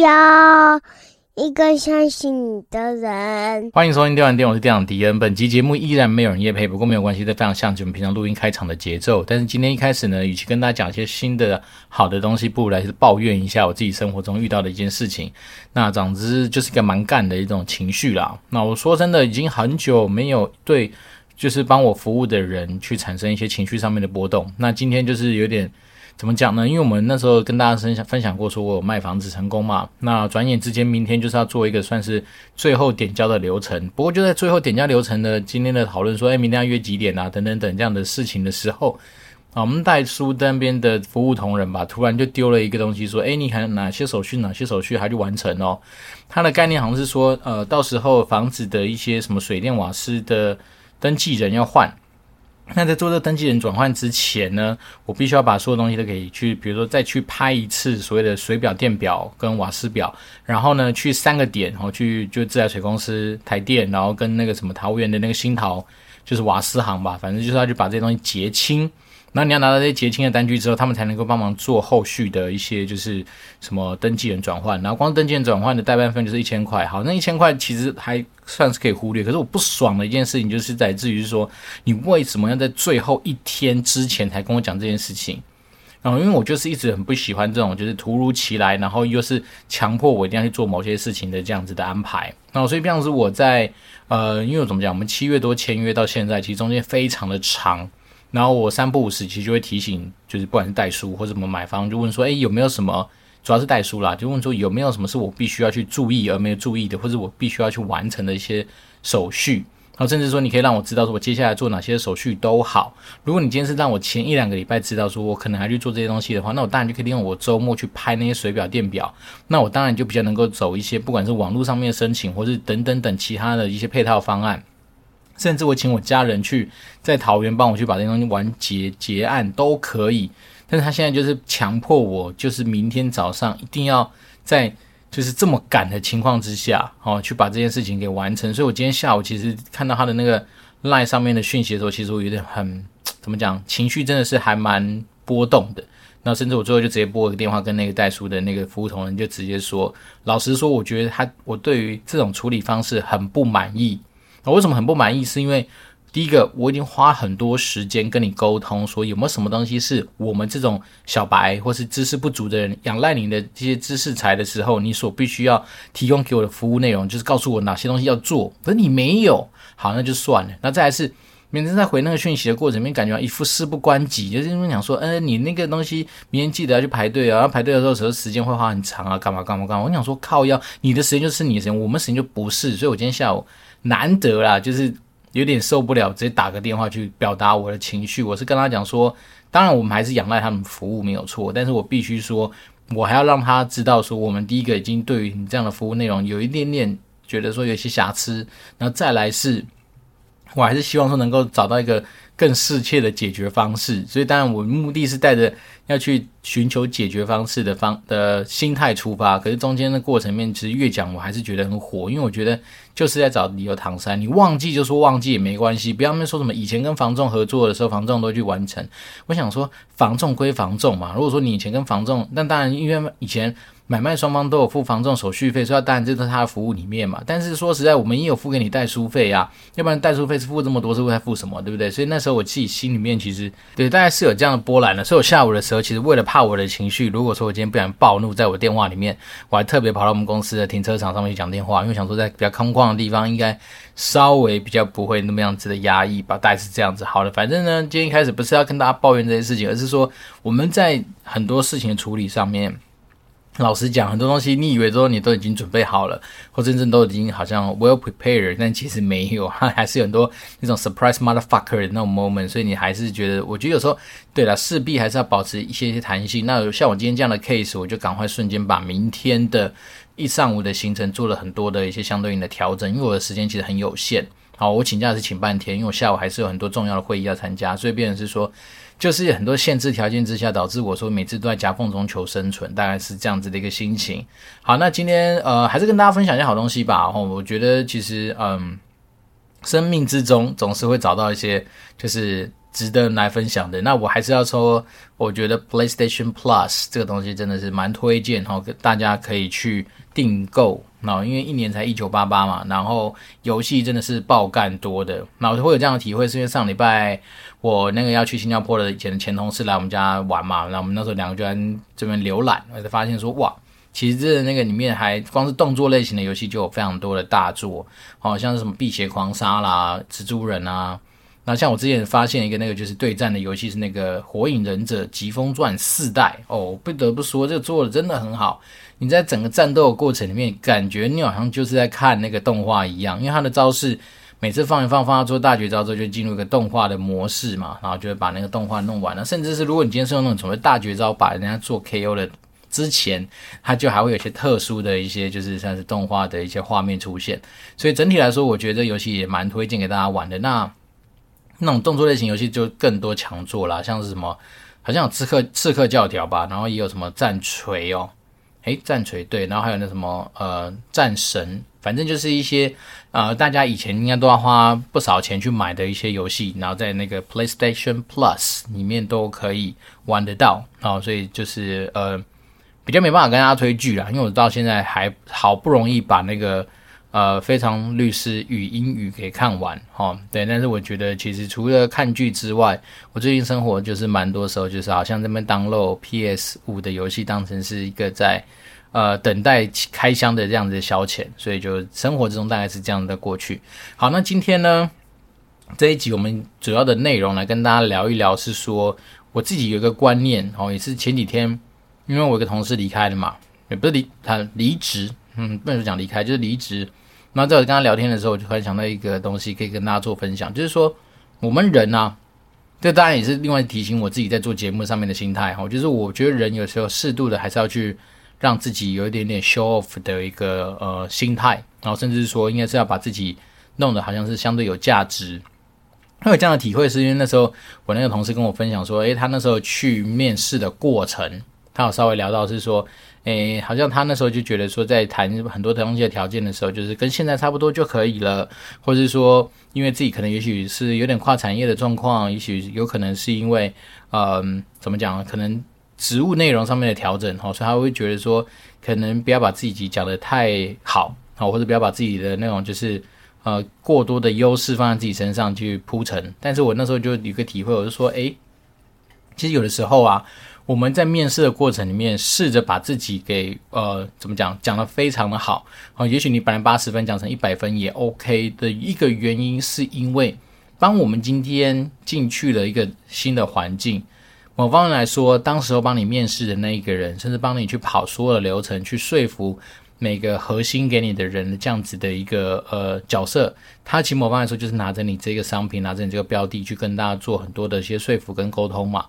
要一个相信你的人。欢迎收听电玩店，我是店长迪恩。本集节目依然没有人夜配，不过没有关系，这非常像我们平常录音开场的节奏。但是今天一开始呢，与其跟大家讲一些新的好的东西，不如来抱怨一下我自己生活中遇到的一件事情。那总之就是一个蛮干的一种情绪啦。那我说真的，已经很久没有对就是帮我服务的人去产生一些情绪上面的波动。那今天就是有点。怎么讲呢？因为我们那时候跟大家分享分享过，说我有卖房子成功嘛。那转眼之间，明天就是要做一个算是最后点交的流程。不过就在最后点交流程的今天的讨论说，哎，明天要约几点啊？等等等这样的事情的时候，啊，我们代书那边的服务同仁吧，突然就丢了一个东西，说，哎，你还哪些手续？哪些手续还去完成哦？他的概念好像是说，呃，到时候房子的一些什么水电瓦斯的登记人要换。那在做这个登记人转换之前呢，我必须要把所有东西都可以去，比如说再去拍一次所谓的水表、电表跟瓦斯表，然后呢去三个点，然后去就自来水公司、台电，然后跟那个什么桃园的那个新桃，就是瓦斯行吧，反正就是要去把这些东西结清。那你要拿到这些结清的单据之后，他们才能够帮忙做后续的一些，就是什么登记人转换。然后光登记人转换的代办费就是一千块。好，那一千块其实还算是可以忽略。可是我不爽的一件事情就是在自于说，你为什么要在最后一天之前才跟我讲这件事情？然后因为我就是一直很不喜欢这种就是突如其来，然后又是强迫我一定要去做某些事情的这样子的安排。那所以这样子我在呃，因为我怎么讲，我们七月多签约到现在，其实中间非常的长。然后我三不五时其实就会提醒，就是不管是代书或者什么买方，就问说，哎，有没有什么，主要是代书啦，就问说有没有什么是我必须要去注意而没有注意的，或者我必须要去完成的一些手续。然后甚至说，你可以让我知道说我接下来做哪些手续都好。如果你今天是让我前一两个礼拜知道说我可能还去做这些东西的话，那我当然就可以利用我周末去拍那些水表、电表。那我当然就比较能够走一些，不管是网络上面申请，或是等等等其他的一些配套方案。甚至我请我家人去在桃园帮我去把这东西完结结案都可以，但是他现在就是强迫我，就是明天早上一定要在就是这么赶的情况之下，哦，去把这件事情给完成。所以我今天下午其实看到他的那个 line 上面的讯息的时候，其实我有点很怎么讲，情绪真的是还蛮波动的。那甚至我最后就直接拨了个电话跟那个代书的那个服务同仁，就直接说，老实说，我觉得他我对于这种处理方式很不满意。我为什么很不满意？是因为第一个，我已经花很多时间跟你沟通，说有没有什么东西是我们这种小白或是知识不足的人仰赖你的这些知识财的时候，你所必须要提供给我的服务内容，就是告诉我哪些东西要做。可是你没有，好，那就算了。那再来是，每次在回那个讯息的过程里面，感觉一副事不关己，就是因为想说，嗯，你那个东西明天记得要去排队啊，然后排队的时候时候时间会花很长啊，干嘛干嘛干嘛。我想说靠要，你的时间就是你的时间，我们时间就不是。所以我今天下午。难得啦，就是有点受不了，直接打个电话去表达我的情绪。我是跟他讲说，当然我们还是仰赖他们服务没有错，但是我必须说，我还要让他知道说，我们第一个已经对于你这样的服务内容有一点点觉得说有些瑕疵，然后再来是，我还是希望说能够找到一个更适切的解决方式。所以当然我目的是带着。要去寻求解决方式的方的心态出发，可是中间的过程面，其实越讲我还是觉得很火，因为我觉得就是在找理由搪塞。你忘记就说忘记也没关系，不要那说什么以前跟房仲合作的时候，房仲都去完成。我想说，房仲归房仲嘛，如果说你以前跟房仲，但当然因为以前。买卖双方都有付房仲手续费，所以当然这是他的服务里面嘛。但是说实在，我们也有付给你代书费啊，要不然代书费是付这么多，是为了付什么，对不对？所以那时候我自己心里面其实对大概是有这样的波澜的。所以我下午的时候，其实为了怕我的情绪，如果说我今天不想暴怒，在我电话里面，我还特别跑到我们公司的停车场上面去讲电话，因为想说在比较空旷的地方，应该稍微比较不会那么样子的压抑吧。大概是这样子。好了，反正呢，今天一开始不是要跟大家抱怨这些事情，而是说我们在很多事情的处理上面。老实讲，很多东西你以为说你都已经准备好了，或真正都已经好像 well prepared，但其实没有，还是有很多那种 surprise motherfucker 的那种 moment，所以你还是觉得，我觉得有时候，对了，势必还是要保持一些些弹性。那像我今天这样的 case，我就赶快瞬间把明天的一上午的行程做了很多的一些相对应的调整，因为我的时间其实很有限。好，我请假是请半天，因为我下午还是有很多重要的会议要参加，所以变成是说。就是很多限制条件之下，导致我说每次都在夹缝中求生存，大概是这样子的一个心情。好，那今天呃还是跟大家分享一些好东西吧。哦，我觉得其实嗯，生命之中总是会找到一些就是值得来分享的。那我还是要说，我觉得 PlayStation Plus 这个东西真的是蛮推荐哈，大家可以去订购。那因为一年才一九八八嘛，然后游戏真的是爆干多的。那我会有这样的体会，是因为上礼拜我那个要去新加坡的以前的前同事来我们家玩嘛，然后我们那时候两个就在这边浏览，我才发现说哇。其实这那个里面还光是动作类型的游戏就有非常多的大作，好、像是什么《辟邪狂杀》啦、《蜘蛛人》啊。那像我之前发现一个那个就是对战的游戏是那个《火影忍者疾风传四代》哦，不得不说这个做的真的很好。你在整个战斗的过程里面，感觉你好像就是在看那个动画一样，因为它的招式每次放一放，放到做大绝招之后就进入一个动画的模式嘛，然后就会把那个动画弄完了。甚至是如果你今天是用那种所谓大绝招把人家做 KO 的。之前它就还会有一些特殊的一些，就是像是动画的一些画面出现，所以整体来说，我觉得游戏也蛮推荐给大家玩的。那那种动作类型游戏就更多强作啦，像是什么，好像有刺客刺客教条吧，然后也有什么战锤哦，诶，战锤对，然后还有那什么呃战神，反正就是一些呃大家以前应该都要花不少钱去买的一些游戏，然后在那个 PlayStation Plus 里面都可以玩得到啊，所以就是呃。比较没办法跟大家推剧啦，因为我到现在还好不容易把那个呃《非常律师与英语》给看完哈。对，但是我觉得其实除了看剧之外，我最近生活就是蛮多时候就是好像这边 download PS 五的游戏当成是一个在呃等待开箱的这样子的消遣，所以就生活之中大概是这样的过去。好，那今天呢这一集我们主要的内容来跟大家聊一聊，是说我自己有一个观念哦，也是前几天。因为我一个同事离开了嘛，也不是离他离职，嗯，不能讲离开，就是离职。那在我跟他聊天的时候，我就突然想到一个东西，可以跟大家做分享，就是说我们人啊，这当然也是另外提醒我自己在做节目上面的心态哈，就是我觉得人有时候适度的还是要去让自己有一点点 show off 的一个呃心态，然后甚至是说应该是要把自己弄得好像是相对有价值。会有这样的体会，是因为那时候我那个同事跟我分享说，诶，他那时候去面试的过程。他有稍微聊到是说，诶，好像他那时候就觉得说，在谈很多东西的条件的时候，就是跟现在差不多就可以了，或者是说，因为自己可能也许是有点跨产业的状况，也许有可能是因为，嗯，怎么讲，可能职务内容上面的调整，哈，所以他会觉得说，可能不要把自己讲得太好，好，或者不要把自己的那种就是呃过多的优势放在自己身上去铺陈。但是我那时候就有个体会，我就说，诶，其实有的时候啊。我们在面试的过程里面，试着把自己给呃怎么讲讲得非常的好啊，也许你本来八十分讲成一百分也 OK 的一个原因，是因为当我们今天进去了一个新的环境，某方面来说，当时候帮你面试的那一个人，甚至帮你去跑所有的流程，去说服每个核心给你的人的这样子的一个呃角色，他其实某方来说就是拿着你这个商品，拿着你这个标的去跟大家做很多的一些说服跟沟通嘛。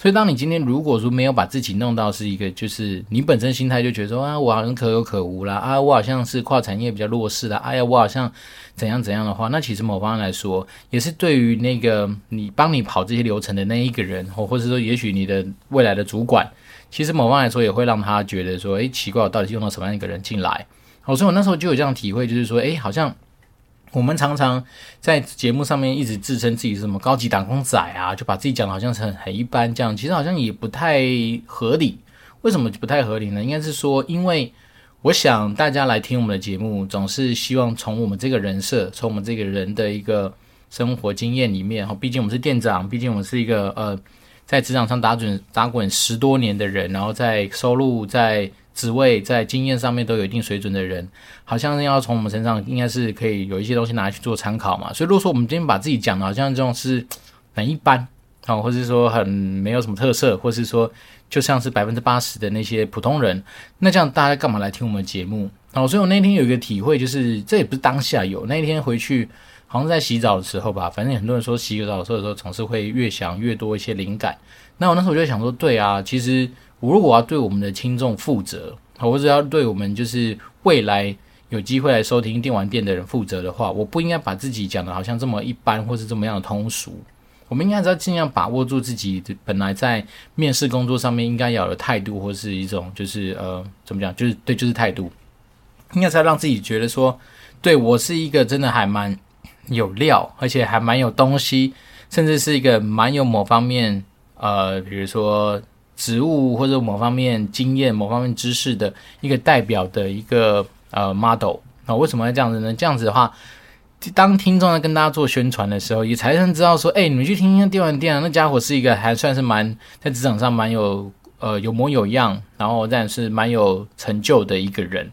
所以，当你今天如果说没有把自己弄到是一个，就是你本身心态就觉得说啊，我好像可有可无啦，啊，我好像是跨产业比较弱势的，哎呀，我好像怎样怎样的话，那其实某方面来说，也是对于那个你帮你跑这些流程的那一个人，或或者说，也许你的未来的主管，其实某方来说也会让他觉得说，哎，奇怪，我到底用到什么样一个人进来？好，所以我那时候就有这样体会，就是说，哎，好像。我们常常在节目上面一直自称自己是什么高级打工仔啊，就把自己讲的好像是很很一般这样，其实好像也不太合理。为什么不太合理呢？应该是说，因为我想大家来听我们的节目，总是希望从我们这个人设，从我们这个人的一个生活经验里面，哈，毕竟我们是店长，毕竟我们是一个呃，在职场上打滚打滚十多年的人，然后在收入在。职位在经验上面都有一定水准的人，好像要从我们身上应该是可以有一些东西拿去做参考嘛。所以如果说我们今天把自己讲的好像这种是很一般啊，或者是说很没有什么特色，或是说就像是百分之八十的那些普通人，那这样大家干嘛来听我们的节目？哦，所以我那天有一个体会，就是这也不是当下有，那一天回去好像在洗澡的时候吧，反正很多人说洗个澡的时候总是会越想越多一些灵感。那我那时候我就想说，对啊，其实。我如果要对我们的听众负责，或者要对我们就是未来有机会来收听电玩店的人负责的话，我不应该把自己讲的好像这么一般，或是这么样的通俗。我们应该是要尽量把握住自己本来在面试工作上面应该有的态度，或是一种就是呃怎么讲，就是对，就是态度，应该是要让自己觉得说，对我是一个真的还蛮有料，而且还蛮有东西。甚至是一个蛮有某方面呃，比如说职务或者某方面经验、某方面知识的一个代表的一个呃 model。那为什么要这样子呢？这样子的话。当听众在跟大家做宣传的时候，也才能知道说，哎，你们去听听电玩店啊，那家伙是一个还算是蛮在职场上蛮有呃有模有样，然后但是蛮有成就的一个人。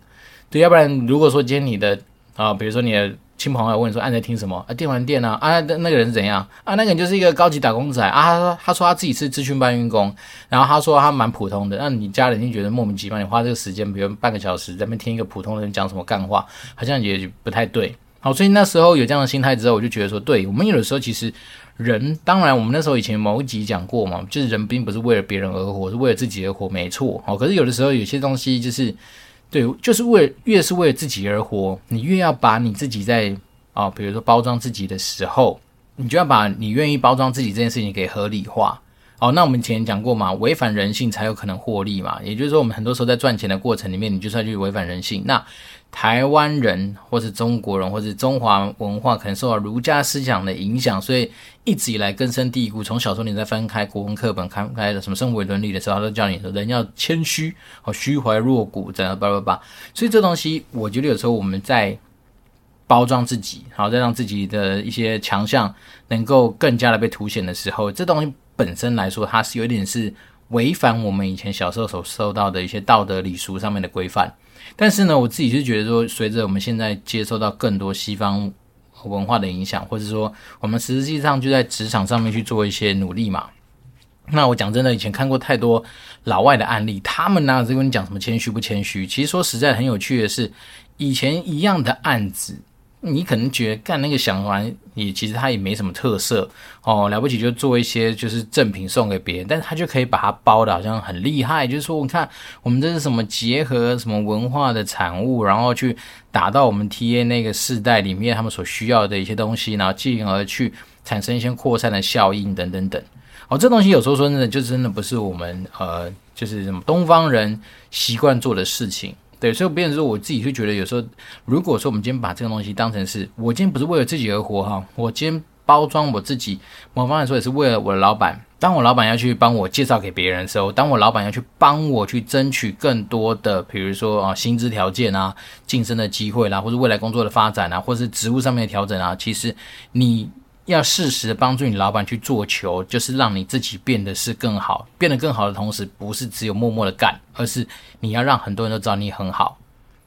对，要不然如果说今天你的啊、比如说你的亲朋好友问你说，啊，你在听什么啊？电玩店啊？啊，那个人怎样啊？那个人就是一个高级打工仔啊。他说他说他自己是资讯搬运工，然后他说他蛮普通的。那你家人就觉得莫名其妙，你花这个时间，比如半个小时在那边听一个普通人讲什么干话，好像也不太对。好，所以那时候有这样的心态之后，我就觉得说，对，我们有的时候其实人，当然我们那时候以前某一集讲过嘛，就是人并不是为了别人而活，是为了自己而活，没错。好，可是有的时候有些东西就是，对，就是为越是为自己而活，你越要把你自己在啊，比如说包装自己的时候，你就要把你愿意包装自己这件事情给合理化。好，那我们以前讲过嘛，违反人性才有可能获利嘛，也就是说，我们很多时候在赚钱的过程里面，你就是要去违反人性。那台湾人，或是中国人，或是中华文化，可能受到儒家思想的影响，所以一直以来根深蒂固。从小时候你在翻开国文课本，看开的什么生活伦理的时候，他都教你说人要谦虚，哦，虚怀若谷，这样叭叭叭。所以这东西，我觉得有时候我们在包装自己，好，再让自己的一些强项能够更加的被凸显的时候，这东西本身来说，它是有点是违反我们以前小时候所受到的一些道德礼俗上面的规范。但是呢，我自己是觉得说，随着我们现在接受到更多西方文化的影响，或者说我们实际上就在职场上面去做一些努力嘛。那我讲真的，以前看过太多老外的案例，他们哪有在跟你讲什么谦虚不谦虚？其实说实在很有趣的是，以前一样的案子。你可能觉得干那个想玩也其实他也没什么特色哦，了不起就做一些就是赠品送给别人，但是他就可以把它包的好像很厉害，就是说我看我们这是什么结合什么文化的产物，然后去打到我们 TA 那个世代里面他们所需要的一些东西，然后进而去产生一些扩散的效应等等等。哦，这东西有时候说真的就真的不是我们呃就是什么东方人习惯做的事情。对，所以变成说，我自己就觉得有时候，如果说我们今天把这个东西当成是我今天不是为了自己而活哈，我今天包装我自己，某方面来说也是为了我的老板。当我老板要去帮我介绍给别人的时候，当我老板要去帮我去争取更多的，比如说啊薪资条件啊、晋升的机会啦，或者未来工作的发展啊，或者是职务上面的调整啊，其实你。要适时的帮助你老板去做球，就是让你自己变得是更好，变得更好的同时，不是只有默默的干，而是你要让很多人都知道你很好。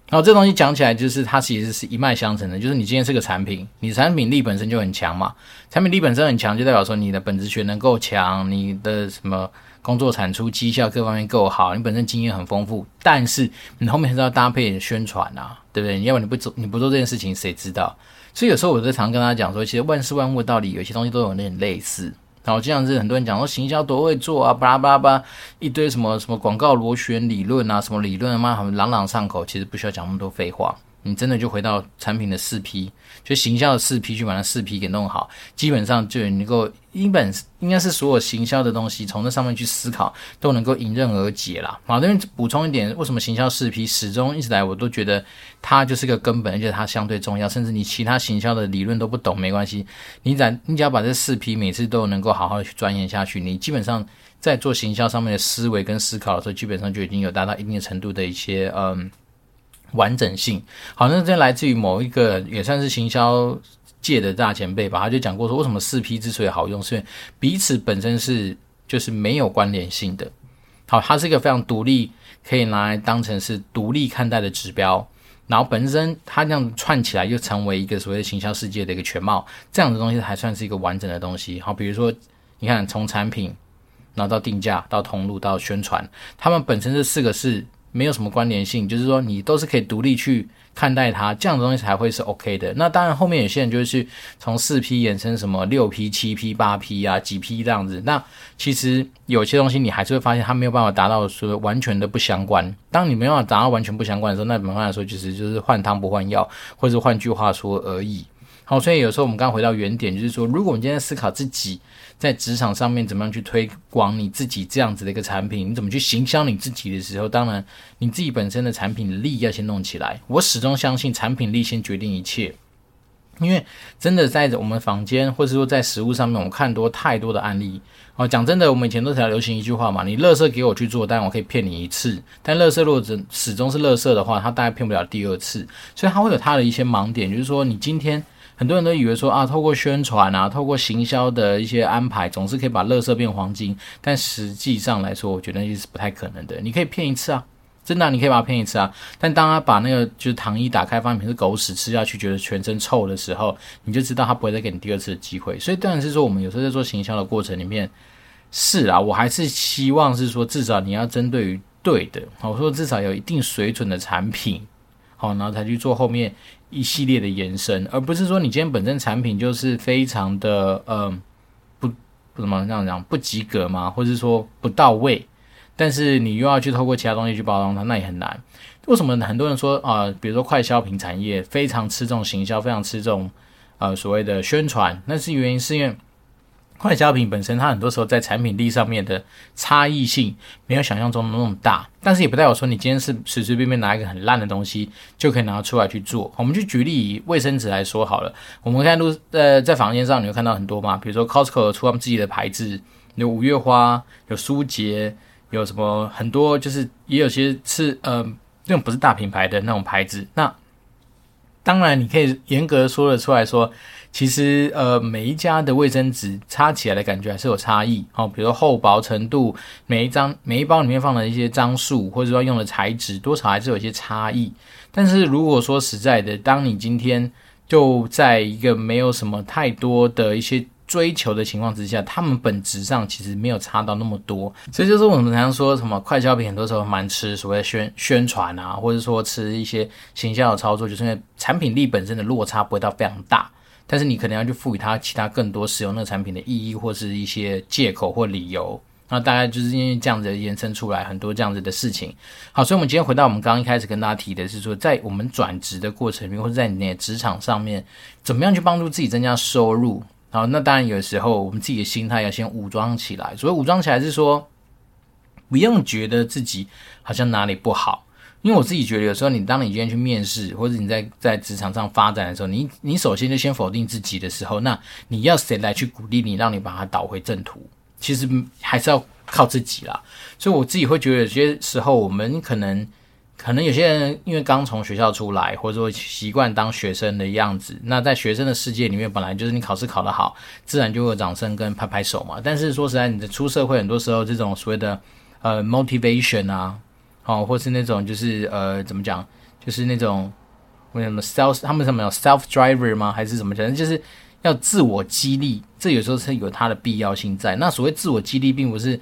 然后这东西讲起来，就是它其实是一脉相承的，就是你今天是个产品，你产品力本身就很强嘛，产品力本身很强，就代表说你的本质学能够强，你的什么工作产出绩效各方面够好，你本身经验很丰富，但是你后面还是要搭配宣传啊，对不对？你要不然你不做，你不做这件事情，谁知道？所以有时候我在常跟他讲说，其实万事万物道理有些东西都有点类似。然后这样子很多人讲说行销多会做啊，巴拉巴拉巴拉一堆什么什么广告螺旋理论啊，什么理论嘛，很朗朗上口，其实不需要讲那么多废话。你真的就回到产品的四 P，就行销的四 P，去把那四 P 给弄好，基本上就能够，基本应该是所有行销的东西，从那上面去思考，都能够迎刃而解啦。好，这边补充一点，为什么行销四 P 始终一直来，我都觉得它就是个根本，而且它相对重要。甚至你其他行销的理论都不懂没关系，你只你只要把这四 P 每次都能够好好去钻研下去，你基本上在做行销上面的思维跟思考的时候，基本上就已经有达到一定程度的一些嗯。完整性好，那这来自于某一个也算是行销界的大前辈吧，他就讲过说，为什么四 P 之所以好用，是因为彼此本身是就是没有关联性的。好，它是一个非常独立，可以拿来当成是独立看待的指标，然后本身它这样串起来又成为一个所谓的行销世界的一个全貌，这样的东西还算是一个完整的东西。好，比如说你看从产品，然后到定价，到通路，到宣传，他们本身这四个是。没有什么关联性，就是说你都是可以独立去看待它，这样的东西才会是 OK 的。那当然，后面有些人就是从四 P 衍生什么六 P、七 P、八 P 啊，几 P 这样子。那其实有些东西你还是会发现它没有办法达到说完全的不相关。当你没有办法达到完全不相关的时候，那没办法说其实就是换汤不换药，或者换句话说而已。好，所以有时候我们刚回到原点，就是说，如果我们今天思考自己。在职场上面怎么样去推广你自己这样子的一个产品？你怎么去行销你自己的时候，当然你自己本身的产品力要先弄起来。我始终相信产品力先决定一切。因为真的在我们房间，或者说在实物上面，我看多太多的案例。哦，讲真的，我们以前都才流行一句话嘛，你乐色给我去做，但我可以骗你一次。但乐色如果始始终是乐色的话，他大概骗不了第二次。所以他会有他的一些盲点，就是说，你今天很多人都以为说啊，透过宣传啊，透过行销的一些安排，总是可以把垃圾变黄金。但实际上来说，我觉得那是不太可能的。你可以骗一次啊。真的、你可以把它骗一次啊！但当他把那个就是糖衣打开，发现是狗屎，吃下去觉得全身臭的时候，你就知道他不会再给你第二次的机会。所以当然是说，我们有时候在做行销的过程里面，是啊，我还是希望是说，至少你要针对于对的，我说至少有一定水准的产品，好，然后才去做后面一系列的延伸，而不是说你今天本身产品就是非常的呃不不怎么这样讲不及格嘛，或者是说不到位。但是你又要去透过其他东西去包装它，那也很难。为什么很多人说啊、比如说快消品产业非常吃这种行销，非常吃这种呃所谓的宣传？那是原因是因为快消品本身它很多时候在产品力上面的差异性没有想象中的那么大。但是也不代表说你今天是随随便便拿一个很烂的东西就可以拿出来去做。我们就举例以卫生纸来说好了，我们看路呃在房间上你会看到很多嘛，比如说 Costco 出他们自己的牌子，有五月花，有舒洁。有什么很多，就是也有些是呃，那种不是大品牌的那种牌子。那当然，你可以严格说得出来说，其实呃，每一家的卫生纸擦起来的感觉还是有差异哦。比如说厚薄程度，每一张每一包里面放的一些张数，或者说用的材质，多少还是有一些差异。但是如果说实在的，当你今天就在一个没有什么太多的一些。追求的情况之下，他们本质上其实没有差到那么多，所以就是我们常常说什么快消品，很多时候蛮吃所谓宣宣传啊，或者说吃一些行销的操作，就是因为产品力本身的落差不会到非常大，但是你可能要去赋予它其他更多使用那个产品的意义，或是一些借口或理由，那大概就是因为这样子延伸出来很多这样子的事情。好，所以我们今天回到我们刚刚一开始跟大家提的是说，在我们转职的过程里面，或者在你的职场上面，怎么样去帮助自己增加收入？好，那当然有时候我们自己的心态要先武装起来。所谓武装起来是说，不用觉得自己好像哪里不好，因为我自己觉得有时候你当你今天去面试，或者你在在职场上发展的时候，你你首先就先否定自己的时候，那你要谁来去鼓励你，让你把它导回正途？其实还是要靠自己啦。所以我自己会觉得有些时候我们可能。可能有些人因为刚从学校出来，或者说习惯当学生的样子，那在学生的世界里面，本来就是你考试考得好，自然就会有掌声跟拍拍手嘛。但是说实在，你的出社会，很多时候这种所谓的呃 motivation 啊，哦，或是那种就是呃怎么讲，就是那种为什么 self 他们什么有 self driver 吗？还是怎么？讲就是要自我激励，这有时候是有它的必要性在。那所谓自我激励，并不是。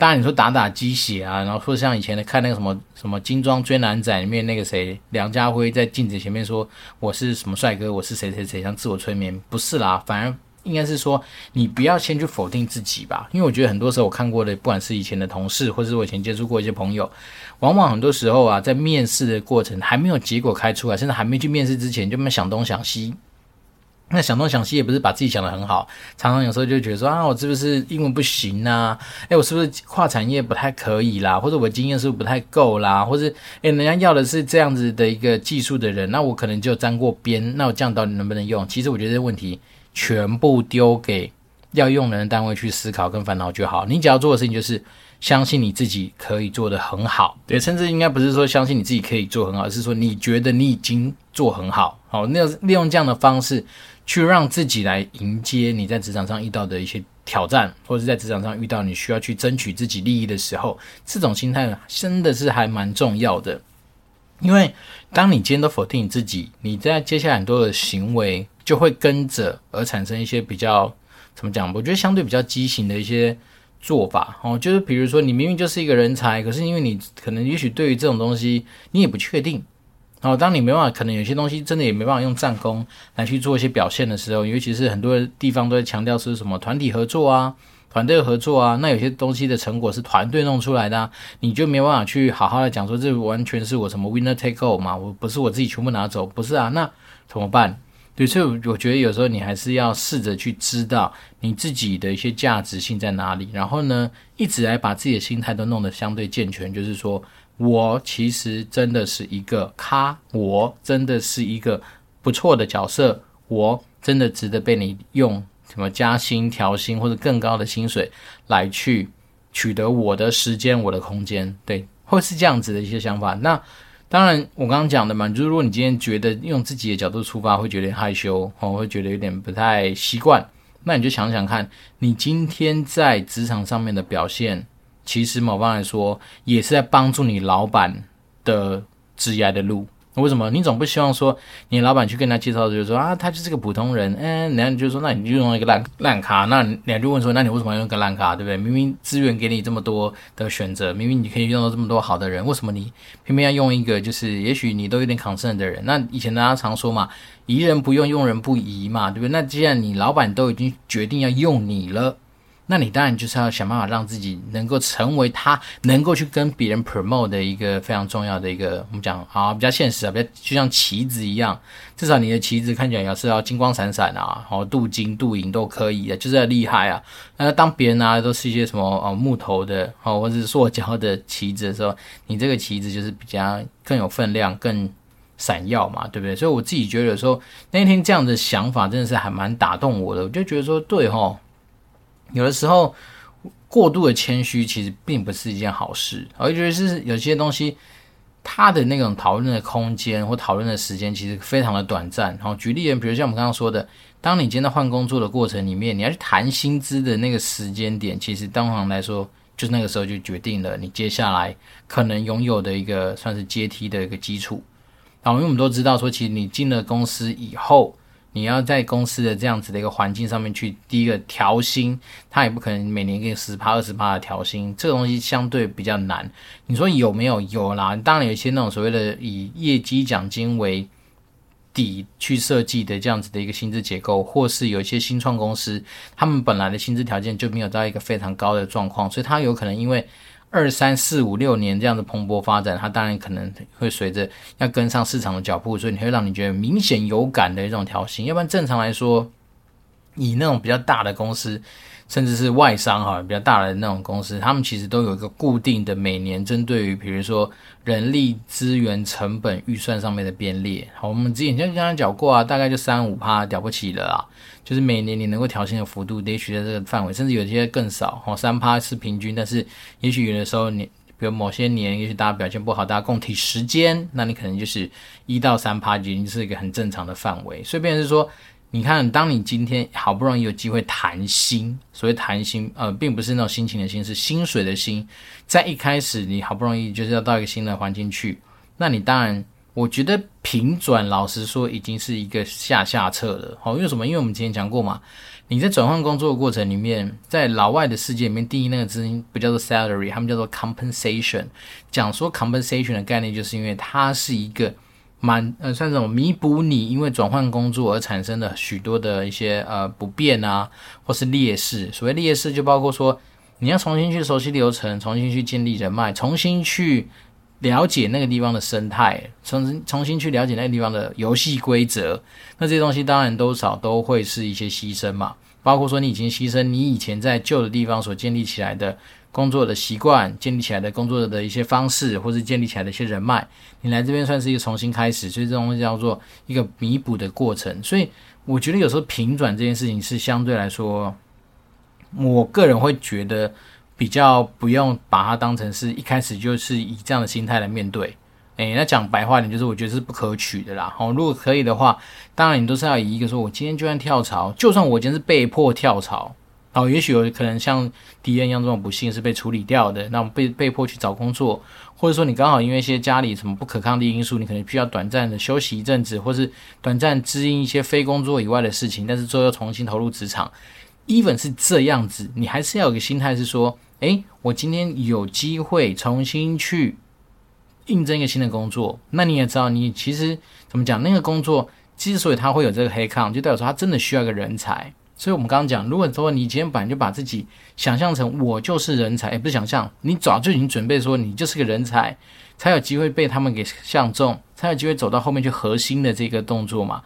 当然，你说打打鸡血啊，然后说像以前的看那个什么什么精装追男仔里面那个谁梁家辉在镜子前面说我是什么帅哥，我是谁谁谁，像自我催眠，不是啦，反而应该是说你不要先去否定自己吧，因为我觉得很多时候我看过的，不管是以前的同事，或者是我以前接触过一些朋友，往往很多时候啊，在面试的过程还没有结果开出来，甚至还没去面试之前，就没想东想西。那想东想西也不是把自己想得很好，常常有时候就觉得说啊，我是不是英文不行啊？诶，我是不是跨产业不太可以啦？或者我经验是不是不太够啦？或者诶，人家要的是这样子的一个技术的人，那我可能就沾过边，那我这样到底能不能用？其实我觉得这问题全部丢给要用人的单位去思考跟烦恼就好。你只要做的事情就是相信你自己可以做得很好，对，甚至应该不是说相信你自己可以做很好，而是说你觉得你已经做很好，好，那利用这样的方式。去让自己来迎接你在职场上遇到的一些挑战，或者是在职场上遇到你需要去争取自己利益的时候，这种心态真的是还蛮重要的。因为当你今天都否定你自己，你在接下来很多的行为就会跟着而产生一些比较怎么讲？我觉得相对比较畸形的一些做法哦，就是比如说你明明就是一个人才，可是因为你可能也许对于这种东西你也不确定。然后，当你没办法，可能有些东西真的也没办法用战功来去做一些表现的时候，尤其是很多地方都在强调是什么团体合作啊、团队合作啊，那有些东西的成果是团队弄出来的，你就没办法去好好的讲说这完全是我什么 winner take all 嘛，我不是我自己全部拿走，不是啊，那怎么办？对，所以我觉得有时候你还是要试着去知道你自己的一些价值性在哪里，然后呢，一直来把自己的心态都弄得相对健全，就是说。我其实真的是一个咖，我真的是一个不错的角色，我真的值得被你用什么加薪、调薪或者更高的薪水来去取得我的时间、我的空间，对，会是这样子的一些想法。那当然，我刚刚讲的嘛，就是如果你今天觉得用自己的角度出发，会觉得害羞，哦，会觉得有点不太习惯，那你就想想看，你今天在职场上面的表现，其实某方来说，也是在帮助你老板的职业的路。为什么你总不希望说你老板去跟他介绍，就是说啊，他就是个普通人，嗯，然后你就说，那你就用一个烂烂卡，那你就问说，那你为什么要用个烂卡，对不对？明明资源给你这么多的选择，明明你可以用到这么多好的人，为什么你偏偏要用一个就是也许你都有点 concern 的人？那以前大家常说嘛，疑人不用，用人不疑嘛，对不对？那既然你老板都已经决定要用你了。那你当然就是要想办法让自己能够成为他能够去跟别人 promote 的一个非常重要的一个，我们讲啊比较现实啊，比较就像旗子一样，至少你的旗子看起来要是要金光闪闪啊，哦镀金镀银都可以的，就是要厉害啊。那当别人拿的都是一些什么哦木头的哦或者是塑胶的旗子的时候，你这个旗子就是比较更有分量、更闪耀嘛，对不对？所以我自己觉得说那天这样的想法真的是还蛮打动我的，我就觉得说对哦。有的时候，过度的谦虚其实并不是一件好事。我觉得是有些东西，它的那种讨论的空间或讨论的时间其实非常的短暂。然后举例，比如像我们刚刚说的，当你今天在换工作的过程里面，你要去谈薪资的那个时间点，其实当行来说，就那个时候就决定了你接下来可能拥有的一个算是阶梯的一个基础。然后因为我们都知道说，其实你进了公司以后。你要在公司的这样子的一个环境上面去，第一个调薪，他也不可能每年给你十趴二十趴的调薪，这个东西相对比较难。你说有没有？有啦，当然有一些那种所谓的以业绩奖金为底去设计的这样子的一个薪资结构，或是有一些新创公司，他们本来的薪资条件就没有到一个非常高的状况，所以他有可能因为。二三四五六年这样的蓬勃发展，它当然可能会随着要跟上市场的脚步，所以你会让你觉得明显有感的一种调薪。要不然正常来说，以那种比较大的公司，甚至是外商哈比较大的那种公司，他们其实都有一个固定的每年针对于比如说人力资源成本预算上面的编列。好，我们之前就刚刚讲过啊，大概就三五趴了不起了啊。就是每年你能够调薪的幅度，也许在这个范围，甚至有些更少哦，三趴是平均，但是也许有的时候你，比如某些年，也许大家表现不好，大家共体时间，那你可能就是一到三趴，已经是一个很正常的范围。所以，变是说，你看，当你今天好不容易有机会谈薪，所谓谈薪，呃，并不是那种心情的薪，是薪水的薪，在一开始你好不容易就是要到一个新的环境去，那你当然。我觉得平转，老实说，已经是一个下下策了。好，因为什么？因为我们之前讲过嘛，你在转换工作的过程里面，在老外的世界里面，定义那个资金不叫做 salary，他们叫做 compensation。讲说 compensation 的概念，就是因为它是一个满呃，算这种弥补你因为转换工作而产生的许多的一些呃不便啊，或是劣势。所谓劣势，就包括说你要重新去熟悉流程，重新去建立人脉，重新去。了解那个地方的生态，重新重新去了解那个地方的游戏规则，那这些东西当然多少都会是一些牺牲嘛。包括说你已经牺牲你以前在旧的地方所建立起来的工作的习惯，建立起来的工作的一些方式，或是建立起来的一些人脉，你来这边算是一个重新开始，所以这东西叫做一个弥补的过程。所以我觉得有时候平转这件事情是相对来说，我个人会觉得。比较不用把它当成是一开始就是以这样的心态来面对，诶，那讲白话点就是我觉得是不可取的啦。哦，如果可以的话，当然你都是要以一个说，我今天就算跳槽，就算我今天是被迫跳槽，哦，也许有可能像迪恩一样这种不幸是被处理掉的，那被被迫去找工作，或者说你刚好因为一些家里什么不可抗力因素，你可能需要短暂的休息一阵子，或是短暂支应一些非工作以外的事情，但是之后又重新投入职场，even 是这样子，你还是要有个心态是说。诶，我今天有机会重新去应征一个新的工作，那你也知道，你其实怎么讲，那个工作之所以他会有这个黑抗，就代表说他真的需要一个人才。所以我们刚刚讲，如果说你今天本来就把自己想象成我就是人才，也不是想象，你早就已经准备说你就是个人才，才有机会被他们给相中，才有机会走到后面去核心的这个动作嘛。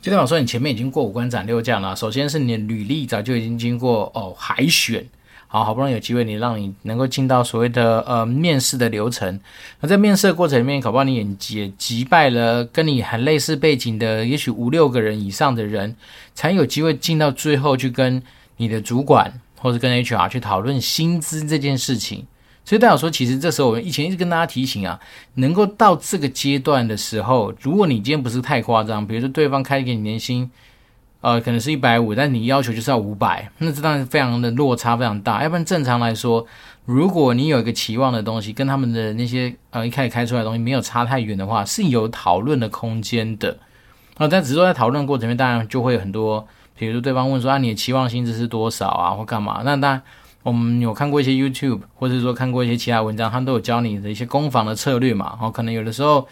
就代表说你前面已经过五关斩六将了，首先是你的履历早就已经经过哦海选。好，好不容易有机会，你让你能够进到所谓的呃面试的流程。那在面试的过程里面，考不好你也也击败了跟你很类似背景的，也许五六个人以上的人，才有机会进到最后去跟你的主管或者跟 HR 去讨论薪资这件事情。所以代表说，其实这时候我们以前一直跟大家提醒啊，能够到这个阶段的时候，如果你今天不是太夸张，比如说对方开给你年薪。呃，可能是一百五，但你要求就是要五百，那这当然非常的落差非常大。要不然正常来说，如果你有一个期望的东西，跟他们的那些呃一开始开出来的东西没有差太远的话，是有讨论的空间的。啊、呃，但只是说在讨论过程里面，当然就会有很多，比如说对方问说啊，你的期望薪资是多少啊，或干嘛？那当然我们有看过一些 YouTube，或者说看过一些其他文章，他们都有教你的一些攻防的策略嘛。然哦，可能有的时候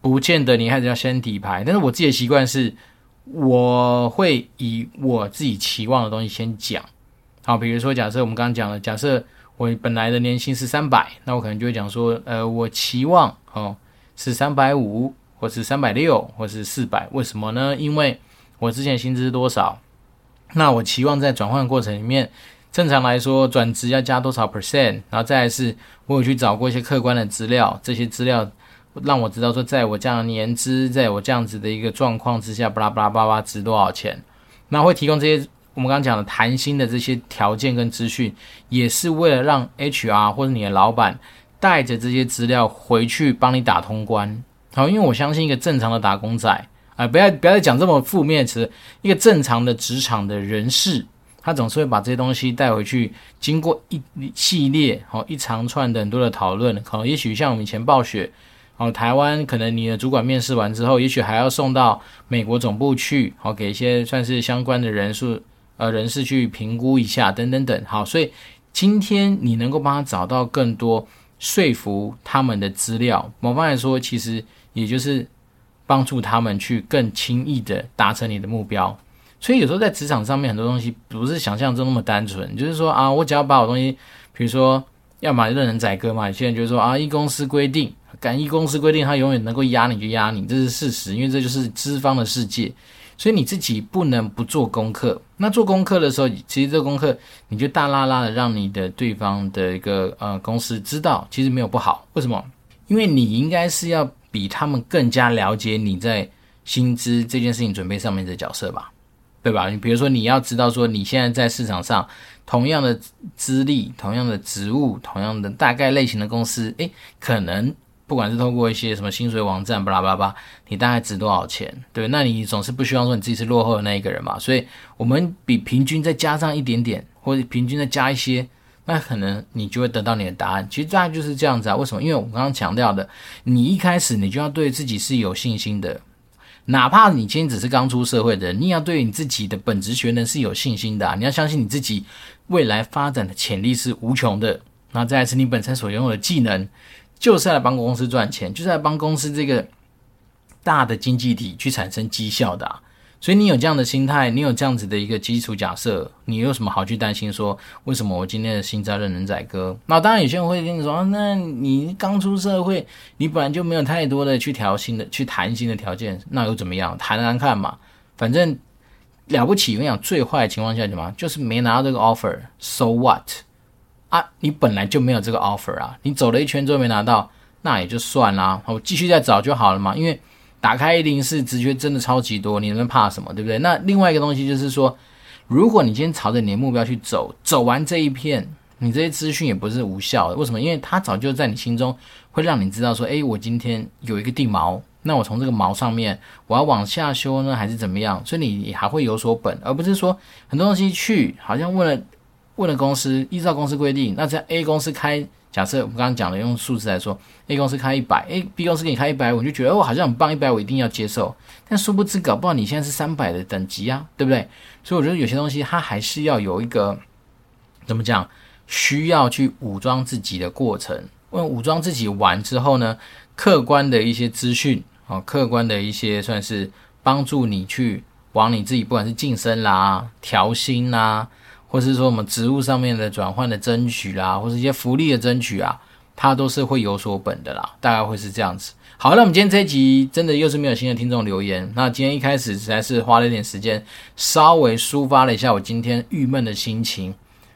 不见得你还是要先底牌，但是我自己的习惯是。我会以我自己期望的东西先讲，好，比如说假设我们刚刚讲了，假设我本来的年薪是三百，那我可能就会讲说，呃，我期望哦是三百五，或是三百六，或是四百，为什么呢？因为我之前薪资多少，那我期望在转换过程里面，正常来说转职要加多少 percent，然后再来是我有去找过一些客观的资料，这些资料。让我知道说，在我这样的年资，在我这样子的一个状况之下，巴拉巴拉巴拉值多少钱？那会提供这些我们刚刚讲的谈薪的这些条件跟资讯，也是为了让 HR 或者你的老板带着这些资料回去帮你打通关。好，因为我相信一个正常的打工仔，啊、不要不要再讲这么负面词，一个正常的职场的人士，他总是会把这些东西带回去，经过一系列好一长串的很多的讨论，可能也许像我们以前暴雪。哦，台湾可能你的主管面试完之后，也许还要送到美国总部去，好给一些算是相关的人数呃人士去评估一下，等等等。好，所以今天你能够帮他找到更多说服他们的资料，某方来说，其实也就是帮助他们去更轻易的达成你的目标。所以有时候在职场上面，很多东西不是想象中那么单纯，就是说啊，我只要把我东西，比如说要么任人宰割嘛，有些人就是说啊，一公司规定。敢依公司规定，他永远能够压你就压你，这是事实，因为这就是资方的世界，所以你自己不能不做功课。那做功课的时候，其实这功课你就大拉拉的让你的对方的一个呃公司知道，其实没有不好。为什么？因为你应该是要比他们更加了解你在薪资这件事情准备上面的角色吧，对吧？你比如说你要知道说你现在在市场上同样的资历、同样的职务、同样的大概类型的公司，诶，可能。不管是透过一些什么薪水网站，巴拉巴拉巴，你大概值多少钱？对，那你总是不希望说你自己是落后的那一个人嘛？所以，我们比平均再加上一点点，或者平均再加一些，那可能你就会得到你的答案。其实大概就是这样子啊。为什么？因为我刚刚强调的，你一开始你就要对自己是有信心的，哪怕你今天只是刚出社会的人，你要对你自己的本职学能是有信心的啊。你要相信你自己未来发展的潜力是无穷的。那再来是你本身所拥有的技能。就是来帮公司赚钱，就是来帮公司这个大的经济体去产生绩效的啊。所以你有这样的心态，你有这样子的一个基础假设，你有什么好去担心说，为什么我今天的薪资任人宰割？那当然有些人会跟你说，那你刚出社会，你本来就没有太多的去调薪的、去谈薪的条件，那又怎么样？谈谈看嘛，反正了不起。我想，最坏的情况下什么？就是没拿到这个 offer，so what？啊，你本来就没有这个 offer 啊，你走了一圈之后没拿到，那也就算啦，我继续再找就好了嘛。因为打开104职缺真的超级多，你能怕什么，对不对？那另外一个东西就是说，如果你今天朝着你的目标去走，走完这一片，你这些资讯也不是无效的。为什么？因为它早就在你心中会让你知道说，诶，我今天有一个定锚，那我从这个锚上面我要往下修呢，还是怎么样？所以你还会有所本，而不是说很多东西去好像问了。问了公司，依照公司规定，那在 A 公司开，假设我们刚刚讲的用数字来说，A 公司开一百，A B 公司给你开一百，我就觉得哦，好像很棒，一百我一定要接受。但殊不知，搞不好你现在是三百的等级啊，对不对？所以我觉得有些东西它还是要有一个怎么讲，需要去武装自己的过程。问武装自己完之后呢，客观的一些资讯啊，客观的一些算是帮助你去往你自己，不管是晋升啦、调薪啦。或是说我们职务上面的转换的争取啦，或是一些福利的争取啊，它都是会有所本的啦，大概会是这样子。好，那我们今天这一集真的又是没有新的听众留言。那今天一开始实在是花了一点时间，稍微抒发了一下我今天郁闷的心情。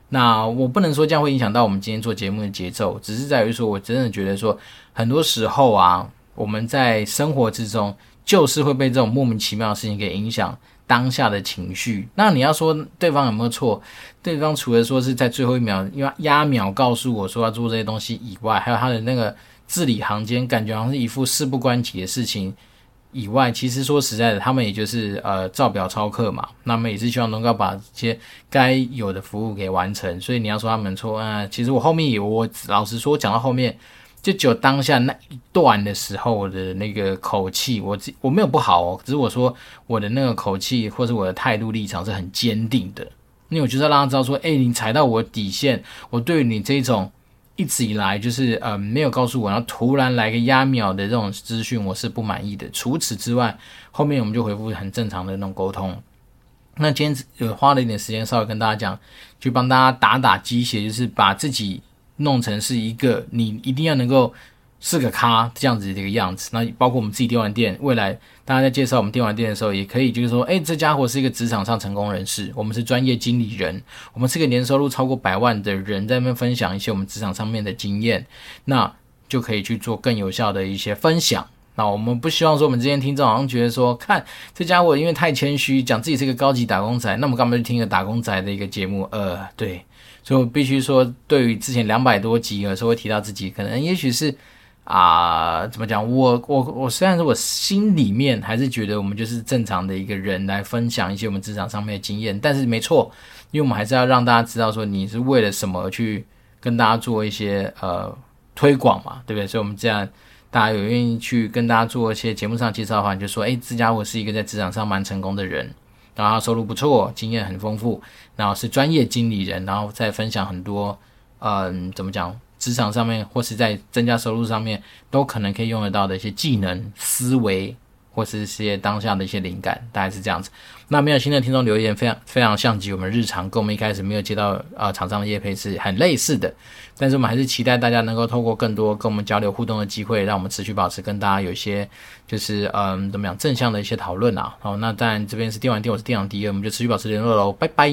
那我不能说这样会影响到我们今天做节目的节奏，只是在于说，我真的觉得说，很多时候啊，我们在生活之中就是会被这种莫名其妙的事情给影响当下的情绪。那你要说对方有没有错？对方除了说是在最后一秒因为压秒告诉我说要做这些东西以外，还有他的那个字里行间，感觉好像是一副事不关己的事情。以外，其实说实在的，他们也就是呃照表操课嘛。那么也是希望能够把这些该有的服务给完成。所以你要说他们错啊、其实我后面有，我老实说，讲到后面，就只有当下那一段的时候的那个口气，我我没有不好哦，只是我说我的那个口气或者我的态度立场是很坚定的。因为我就是要让他知道说，哎，你踩到我底线，我对你这种。一直以来就是呃没有告诉我，然后突然来个压秒的这种资讯，我是不满意的。除此之外，后面我们就回复很正常的那种沟通。那今天有花了一点时间，稍微跟大家讲，就帮大家打打鸡血，就是把自己弄成是一个你一定要能够。是个咖这样子的一个样子，那包括我们自己电玩店，未来大家在介绍我们电玩店的时候，也可以就是说，哎，这家伙是一个职场上成功人士，我们是专业经理人，我们是个年收入超过百万的人，在那边分享一些我们职场上面的经验，那就可以去做更有效的一些分享。那我们不希望说我们这些听众好像觉得说，看这家伙因为太谦虚，讲自己是个高级打工仔，那我们干嘛去听个打工仔的一个节目？呃，对，所以必须说，对于之前两百多集有时候会提到自己，可能也许是。啊、怎么讲？我我我虽然说我心里面还是觉得我们就是正常的一个人来分享一些我们职场上面的经验，但是没错，因为我们还是要让大家知道说你是为了什么去跟大家做一些呃推广嘛，对不对？所以我们这样大家有愿意去跟大家做一些节目上介绍的话，你就说，哎，这家伙是一个在职场上蛮成功的人，然后收入不错，经验很丰富，然后是专业经理人，然后再分享很多，嗯、怎么讲？职场上面，或是在增加收入上面，都可能可以用得到的一些技能、思维，或是一些当下的一些灵感，大概是这样子。那没有新的听众留言，非常非常像极我们日常，跟我们一开始没有接到啊厂商的业配是很类似的。但是我们还是期待大家能够透过更多跟我们交流互动的机会，让我们持续保持跟大家有一些就是嗯怎么样正向的一些讨论啊。好，那当然这边是电玩店，我是电玩第一，我们就持续保持联络喽，拜拜。